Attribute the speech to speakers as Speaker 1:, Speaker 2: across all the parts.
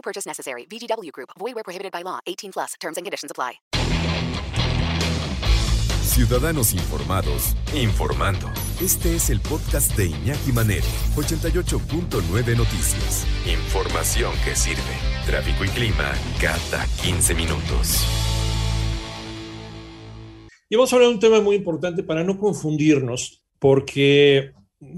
Speaker 1: No purchase necessary. VGW Group. Void where prohibited by law. 18 plus. Terms and conditions apply.
Speaker 2: Ciudadanos informados, informando. Este es el podcast de Iñaki Manero, 88.9 Noticias. Información que sirve. Tráfico y clima cada 15 minutos.
Speaker 3: Y vamos a hablar de un tema muy importante para no confundirnos, porque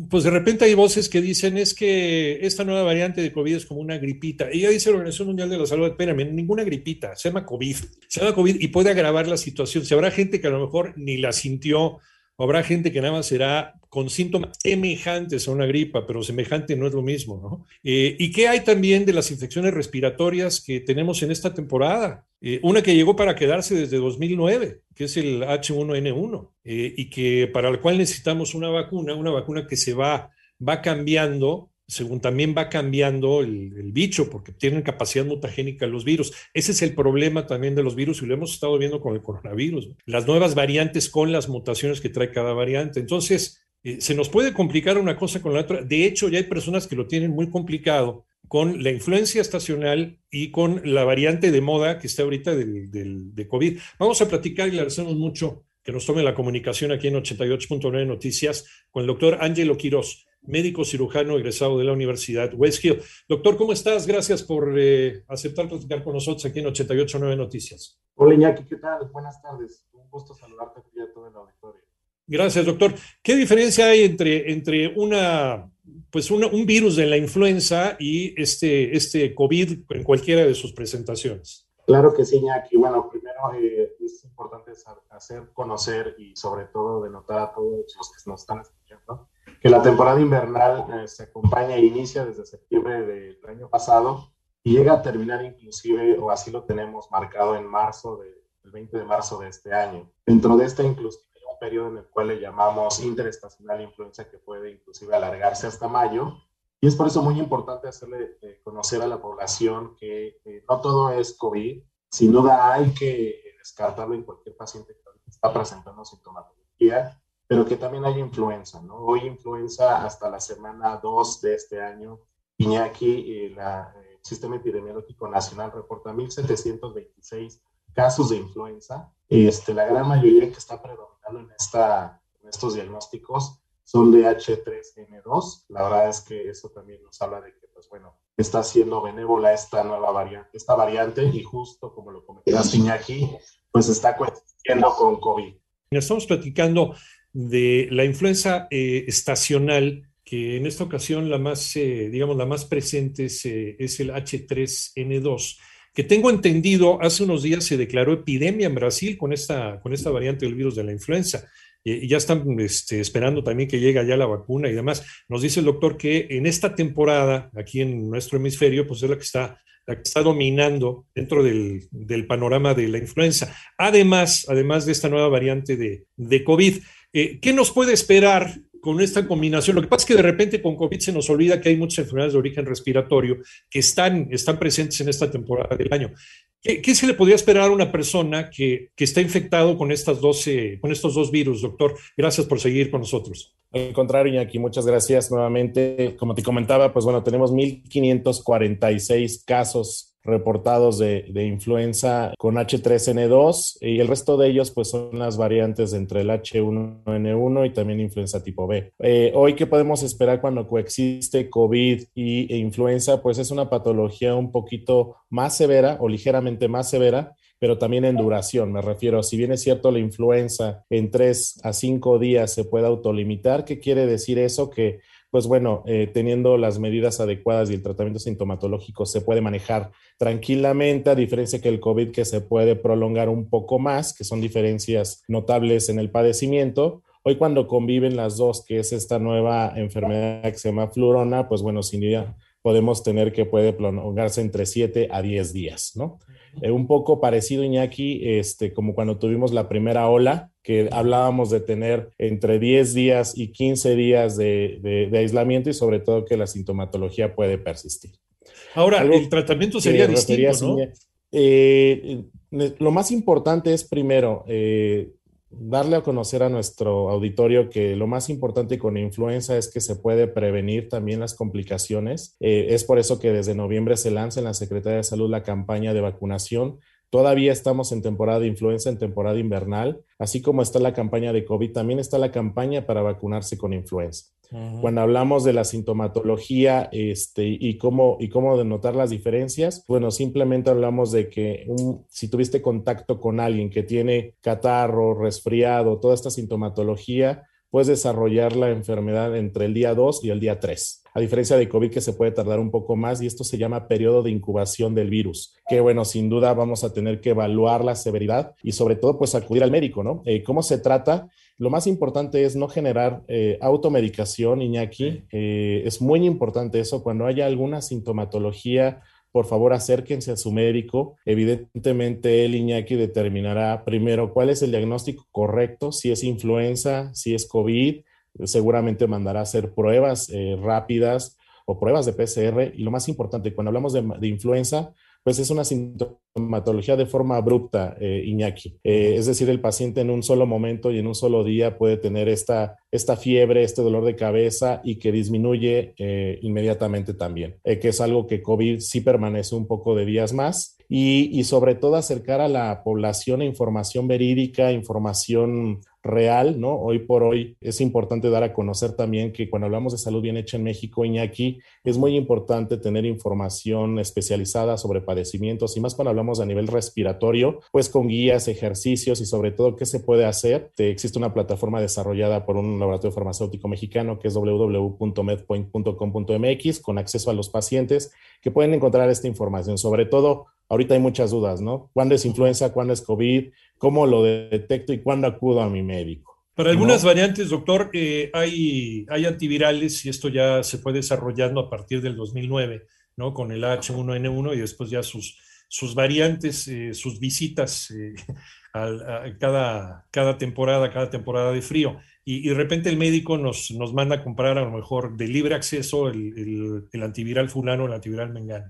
Speaker 3: pues de repente hay voces que dicen es que esta nueva variante de COVID es como una gripita. Y ya dice la Organización Mundial de la Salud, espérame, ninguna gripita, se llama COVID. Se llama COVID y puede agravar la situación. Si habrá gente que a lo mejor ni la sintió, habrá gente que nada más será con síntomas semejantes a una gripa, pero semejante no es lo mismo, ¿no? Eh, ¿Y qué hay también de las infecciones respiratorias que tenemos en esta temporada? Eh, una que llegó para quedarse desde 2009, que es el H1N1, eh, y que para la cual necesitamos una vacuna, una vacuna que se va, va cambiando según también va cambiando el, bicho, porque tienen capacidad mutagénica los virus. Ese es el problema también de los virus y lo hemos estado viendo con el coronavirus. Las nuevas variantes con las mutaciones que trae cada variante. Entonces, eh, se nos puede complicar una cosa con la otra. De hecho, ya hay personas que lo tienen muy complicado con la influencia estacional y con la variante de moda que está ahorita del, de COVID. Vamos a platicar y le agradecemos mucho que nos tome la comunicación aquí en 88.9 Noticias con el doctor Ángelo Quirós médico cirujano egresado de la Universidad West Hill. Doctor, ¿cómo estás? Gracias por eh, aceptar platicar con nosotros aquí en 889 Noticias.
Speaker 4: Hola Iñaki, ¿qué tal? Buenas tardes. Un gusto saludarte aquí a todo el auditorio.
Speaker 3: Gracias, doctor. ¿Qué diferencia hay entre, entre una, pues un virus de la influenza y este, este COVID en cualquiera de sus presentaciones?
Speaker 4: Claro que sí, Iñaki. Bueno, primero eh, es importante hacer conocer y sobre todo denotar a todos los que nos están escuchando que la temporada invernal eh, se acompaña e inicia desde septiembre del año pasado y llega a terminar inclusive, o así lo tenemos marcado en marzo, de, el 20 de marzo de este año. Dentro de esta inclusive un periodo en el cual le llamamos interestacional influencia que puede inclusive alargarse hasta mayo. Y es por eso muy importante hacerle eh, conocer a la población que eh, no todo es COVID, sin duda hay que descartarlo en cualquier paciente que está presentando sintomatología pero que también hay influenza, ¿no? Hoy influenza hasta la semana 2 de este año. Iñaki, eh, el Sistema Epidemiológico Nacional reporta 1.726 casos de influenza. Este, la gran mayoría que está predominando en, esta, en estos diagnósticos son de H3N2. La verdad es que eso también nos habla de que, pues bueno, está siendo benévola esta nueva variante, esta variante y justo como lo comentaste Iñaki, pues está coincidiendo con COVID.
Speaker 3: Estamos platicando de la influenza eh, estacional, que en esta ocasión la más, eh, digamos, la más presente es, eh, es, el H3N2, que tengo entendido, hace unos días se declaró epidemia en Brasil con esta, con esta variante del virus de la influenza. Y ya están este, esperando también que llegue ya la vacuna y demás. Nos dice el doctor que en esta temporada, aquí en nuestro hemisferio, pues es la que está la que está dominando dentro del, del, panorama de la influenza. Además, además de esta nueva variante de, de COVID. Eh, ¿Qué nos puede esperar con esta combinación? Lo que pasa es que de repente con COVID se nos olvida que hay muchas enfermedades de origen respiratorio que están, están presentes en esta temporada del año. ¿Qué, se le podría esperar a una persona que, que está infectado con, estas con estos dos virus, doctor? Gracias por seguir con nosotros.
Speaker 5: Al contrario, Iñaki, muchas gracias nuevamente. Como te comentaba, pues bueno, tenemos 1.546 casos reportados de, influenza con H3N2 y el resto de ellos pues son las variantes entre el H1N1 y también influenza tipo B. Eh, hoy, ¿qué podemos esperar cuando coexiste COVID y, e influenza? Pues es una patología un poquito más severa o ligeramente más severa pero también en duración. Me refiero, si bien es cierto la influenza en tres a cinco días se puede autolimitar, ¿qué quiere decir eso? Que pues bueno, eh, teniendo las medidas adecuadas y el tratamiento sintomatológico se puede manejar tranquilamente, a diferencia que el COVID que se puede prolongar un poco más, que son diferencias notables en el padecimiento. Hoy cuando conviven las dos, que es esta nueva enfermedad que se llama flurona, pues bueno, sin duda podemos tener que puede prolongarse entre 7 a 10 días, ¿no? Eh, un poco parecido, Iñaki, este, como cuando tuvimos la primera ola, que hablábamos de tener entre 10 días y 15 días de, aislamiento y sobre todo que la sintomatología puede persistir.
Speaker 3: Ahora, el tratamiento sería distinto, ¿no?
Speaker 5: Eh, lo más importante es primero eh, darle a conocer a nuestro auditorio que lo más importante con influenza es que se puede prevenir también las complicaciones. Eh, es por eso que desde noviembre se lanza en la Secretaría de Salud la campaña de vacunación Todavía estamos en temporada de influenza, en temporada invernal, así como está la campaña de COVID, también está la campaña para vacunarse con influenza. Cuando hablamos de la sintomatología este, y, cómo, y cómo denotar las diferencias, bueno, simplemente hablamos de que si tuviste contacto con alguien que tiene catarro, resfriado, toda esta sintomatología, puedes desarrollar la enfermedad entre el día 2 y el día 3 a diferencia de COVID que se puede tardar un poco más y esto se llama periodo de incubación del virus, que bueno, sin duda vamos a tener que evaluar la severidad y sobre todo pues acudir al médico, ¿no? Eh, ¿Cómo se trata? Lo más importante es no generar eh, automedicación, Iñaki. Eh, es muy importante eso. Cuando haya alguna sintomatología, por favor acérquense a su médico. Evidentemente, el Iñaki determinará primero cuál es el diagnóstico correcto, si es influenza, si es COVID, seguramente mandará a hacer pruebas eh, rápidas o pruebas de PCR. Y lo más importante, cuando hablamos de, influenza, pues es una sintomatología de forma abrupta, eh, Iñaki. Eh, es decir, el paciente en un solo momento y en un solo día puede tener esta, esta fiebre, este dolor de cabeza y que disminuye inmediatamente también, que es algo que COVID sí permanece un poco de días más. Y, y sobre todo acercar a la población a información verídica, información real, ¿no? Hoy por hoy es importante dar a conocer también que cuando hablamos de salud bien hecha en México, Iñaki, es muy importante tener información especializada sobre padecimientos y más cuando hablamos a nivel respiratorio, pues con guías, ejercicios y sobre todo qué se puede hacer. Existe una plataforma desarrollada por un laboratorio farmacéutico mexicano que es www.medpoint.com.mx con acceso a los pacientes que pueden encontrar esta información. Sobre todo, ahorita hay muchas dudas, ¿no? ¿Cuándo es influenza? ¿Cuándo es COVID? ¿Cómo lo detecto y cuándo acudo a mi médico?
Speaker 3: Para algunas variantes, doctor, eh, hay, hay antivirales y esto ya se fue desarrollando a partir del 2009, ¿no? Con el H1N1 y después ya sus, sus variantes, eh, sus visitas eh, a, cada, cada temporada, cada temporada de frío y, de repente el médico nos, nos manda a comprar a lo mejor de libre acceso el, el, antiviral fulano, el antiviral mengano.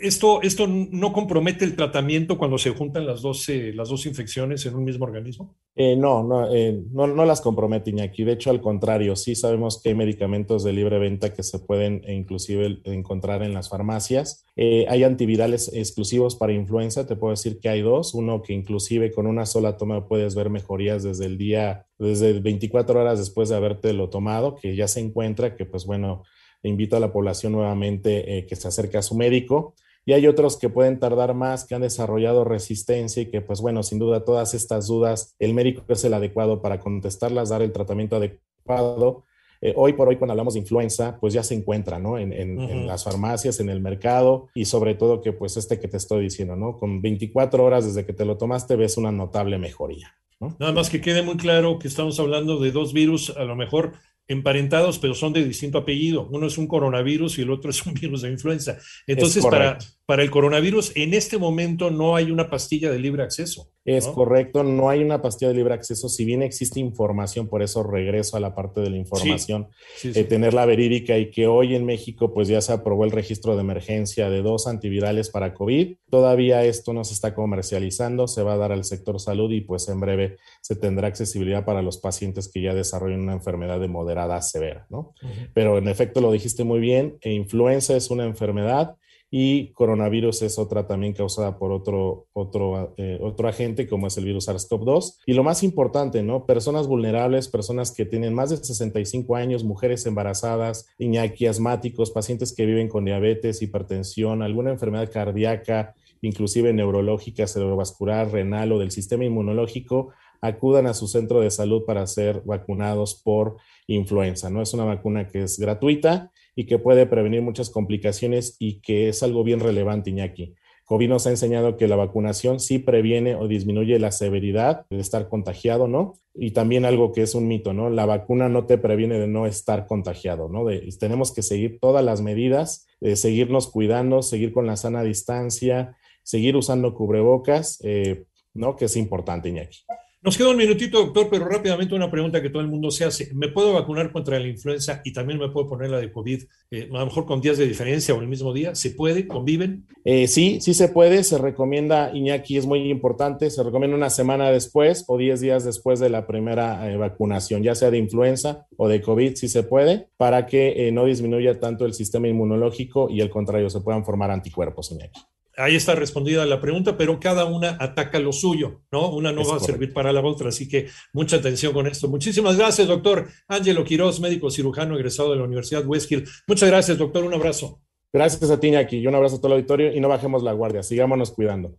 Speaker 3: ¿Esto, ¿Esto no compromete el tratamiento cuando se juntan las dos, las dos infecciones en un mismo organismo?
Speaker 5: Eh, no, no, eh, no, no, las compromete Iñaki. De hecho, al contrario, sí sabemos que hay medicamentos de libre venta que se pueden e inclusive encontrar en las farmacias. Eh, hay antivirales exclusivos para influenza. Te puedo decir que hay dos. Uno que inclusive con una sola toma puedes ver mejorías desde el día, desde 24 horas después de haberte lo tomado, que ya se encuentra, que pues bueno, invito a la población nuevamente eh, que se acerque a su médico. Y hay otros que pueden tardar más, que han desarrollado resistencia y que, pues bueno, sin duda todas estas dudas, el médico es el adecuado para contestarlas, dar el tratamiento adecuado. Eh, hoy por hoy, cuando hablamos de influenza, pues ya se encuentra, ¿no? En, en, las farmacias, en el mercado y sobre todo que, pues este que te estoy diciendo, ¿no? Con 24 horas desde que te lo tomaste, ves una notable mejoría.
Speaker 3: Nada más que quede muy claro que estamos hablando de dos virus, a lo mejor emparentados, pero son de distinto apellido. Uno es un coronavirus y el otro es un virus de influenza. Entonces, para, para el coronavirus, en este momento no hay una pastilla de libre acceso.
Speaker 5: Es correcto, no hay una pastilla de libre acceso, si bien existe información, por eso regreso a la parte de la información, eh, tenerla verídica y que hoy en México pues ya se aprobó el registro de emergencia de dos antivirales para COVID. Todavía esto no se está comercializando, se va a dar al sector salud y pues en breve se tendrá accesibilidad para los pacientes que ya desarrollen una enfermedad de moderada a severa, ¿no? Pero en efecto lo dijiste muy bien, e influenza es una enfermedad y coronavirus es otra también causada por otro, otro, eh, otro agente como es el virus SARS-CoV-2. Y lo más importante, ¿no? Personas vulnerables, personas que tienen más de 65 años, mujeres embarazadas, iñaki asmáticos, pacientes que viven con diabetes, hipertensión, alguna enfermedad cardíaca, inclusive neurológica, cerebrovascular, renal o del sistema inmunológico, acudan a su centro de salud para ser vacunados por influenza. No es una vacuna que es gratuita y que puede prevenir muchas complicaciones y que es algo bien relevante, Iñaki. COVID nos ha enseñado que la vacunación sí previene o disminuye la severidad de estar contagiado, ¿no? Y también algo que es un mito, ¿no? La vacuna no te previene de no estar contagiado, ¿no? tenemos que seguir todas las medidas, de seguirnos cuidando, seguir con la sana distancia, seguir usando cubrebocas, eh, ¿no? Que es importante, Iñaki.
Speaker 6: Nos queda un minutito, doctor, pero rápidamente una pregunta que todo el mundo se hace. ¿Me puedo vacunar contra la influenza y también me puedo poner la de COVID, eh, a lo mejor con días de diferencia o el mismo día? ¿Se puede? ¿Conviven?
Speaker 5: Eh, sí, sí se puede. Se recomienda, Iñaki, es muy importante, se recomienda una semana después o 10 días después de la primera eh, vacunación, ya sea de influenza o de COVID, si se puede, para que no disminuya tanto el sistema inmunológico y al contrario, se puedan formar anticuerpos, Iñaki
Speaker 6: ahí está respondida la pregunta, pero cada una ataca lo suyo, ¿no? Una no va a servir para la otra, así que mucha atención con esto. Muchísimas gracias, doctor Ángelo Quiroz, médico cirujano egresado de la Universidad Westhill. Muchas gracias, doctor, un abrazo.
Speaker 5: Gracias a ti, Iñaki, y un abrazo a todo el auditorio y no bajemos la guardia, sigámonos cuidando.